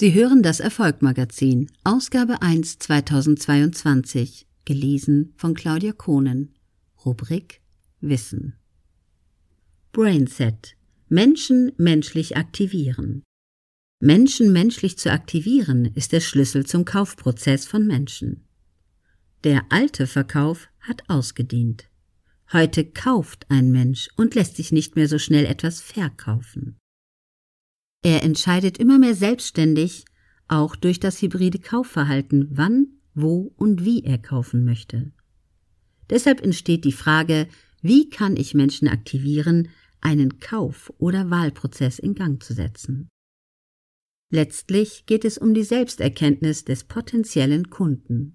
Sie hören das Erfolgmagazin, Ausgabe 1 2022, gelesen von Claudia Kohnen. Rubrik Wissen. Brainset. Menschen menschlich aktivieren. Menschen menschlich zu aktivieren ist der Schlüssel zum Kaufprozess von Menschen. Der alte Verkauf hat ausgedient. Heute kauft ein Mensch und lässt sich nicht mehr so schnell etwas verkaufen. Er entscheidet immer mehr selbstständig, auch durch das hybride Kaufverhalten, wann, wo und wie er kaufen möchte. Deshalb entsteht die Frage, wie kann ich Menschen aktivieren, einen Kauf- oder Wahlprozess in Gang zu setzen. Letztlich geht es um die Selbsterkenntnis des potenziellen Kunden.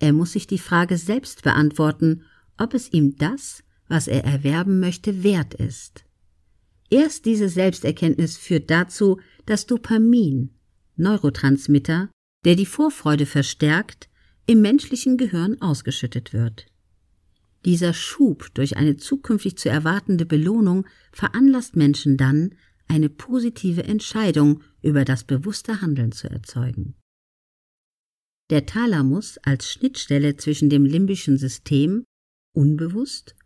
Er muss sich die Frage selbst beantworten, ob es ihm das, was er erwerben möchte, wert ist. Erst diese Selbsterkenntnis führt dazu, dass Dopamin, Neurotransmitter, der die Vorfreude verstärkt, im menschlichen Gehirn ausgeschüttet wird. Dieser Schub durch eine zukünftig zu erwartende Belohnung veranlasst Menschen dann, eine positive Entscheidung über das bewusste Handeln zu erzeugen. Der Thalamus als Schnittstelle zwischen dem limbischen System unbewusst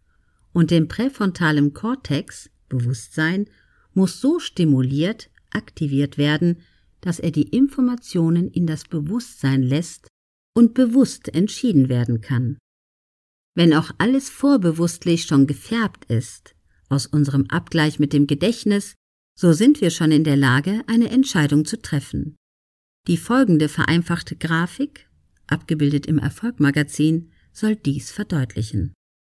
und dem präfrontalen Kortex Bewusstsein muss so stimuliert, aktiviert werden, dass er die Informationen in das Bewusstsein lässt und bewusst entschieden werden kann. Wenn auch alles vorbewusstlich schon gefärbt ist, aus unserem Abgleich mit dem Gedächtnis, so sind wir schon in der Lage, eine Entscheidung zu treffen. Die folgende vereinfachte Grafik, abgebildet im Erfolgmagazin, soll dies verdeutlichen.